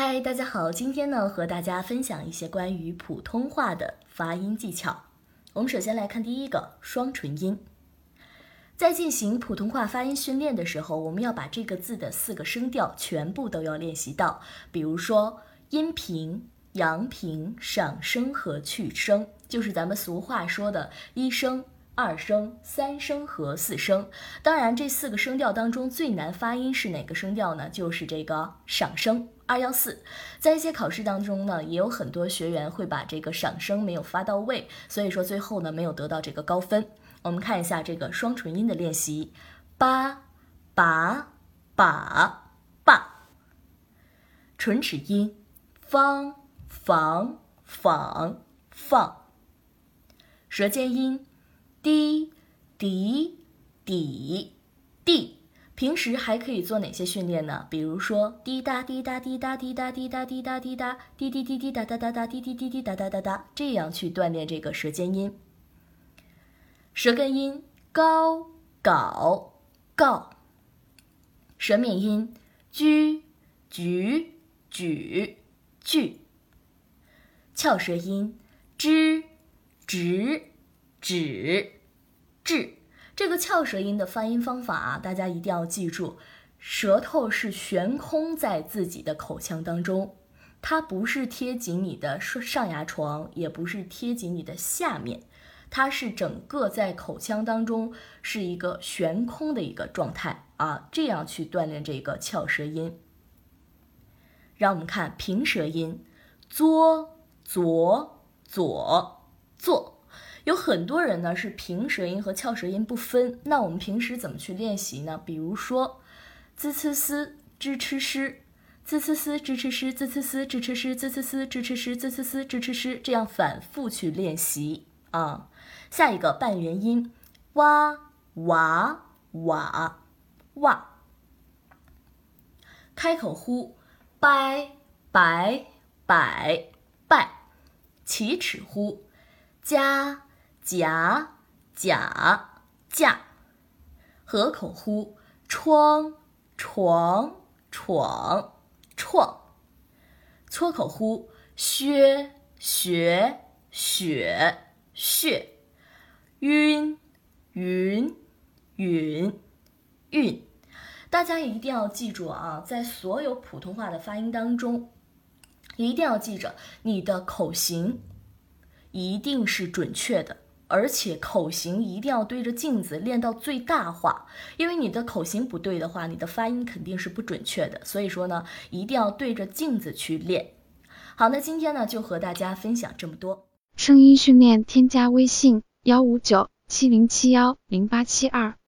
嗨，大家好，今天呢和大家分享一些关于普通话的发音技巧。我们首先来看第一个双唇音。在进行普通话发音训练的时候，我们要把这个字的四个声调全部都要练习到。比如说阴平、阳平、上声和去声，就是咱们俗话说的一声。二声、三声和四声，当然这四个声调当中最难发音是哪个声调呢？就是这个上声二幺四。在一些考试当中呢，也有很多学员会把这个上声没有发到位，所以说最后呢没有得到这个高分。我们看一下这个双唇音的练习：八、把、把、把。唇齿音：方、房、坊、放。舌尖音。滴滴滴滴，平时还可以做哪些训练呢？比如说滴答滴答滴答滴答滴答滴答滴答滴滴滴滴答答答答滴滴滴滴答答答答，这样去锻炼这个舌尖音。舌根音高、搞、告。舌面音居、举、举、句。翘舌音知、直。指，治，这个翘舌音的发音方法啊，大家一定要记住，舌头是悬空在自己的口腔当中，它不是贴紧你的上牙床，也不是贴紧你的下面，它是整个在口腔当中是一个悬空的一个状态啊，这样去锻炼这个翘舌音。让我们看平舌音，作、左、左、坐。有很多人呢是平舌音和翘舌音不分，那我们平时怎么去练习呢？比如说，z c s zh ch sh，z c s zh ch sh，z c s zh ch sh，z c s zh ch sh，z c s zh ch sh，这样反复去练习啊。下一个半元音，哇哇哇哇。开口呼，拜拜拜拜。起齿呼，加。夹甲架，合口呼窗床闯创，搓口呼靴学雪血，晕云允韵。大家一定要记住啊，在所有普通话的发音当中，一定要记着你的口型一定是准确的。而且口型一定要对着镜子练到最大化，因为你的口型不对的话，你的发音肯定是不准确的。所以说呢，一定要对着镜子去练。好，那今天呢就和大家分享这么多。声音训练，添加微信幺五九七零七幺零八七二。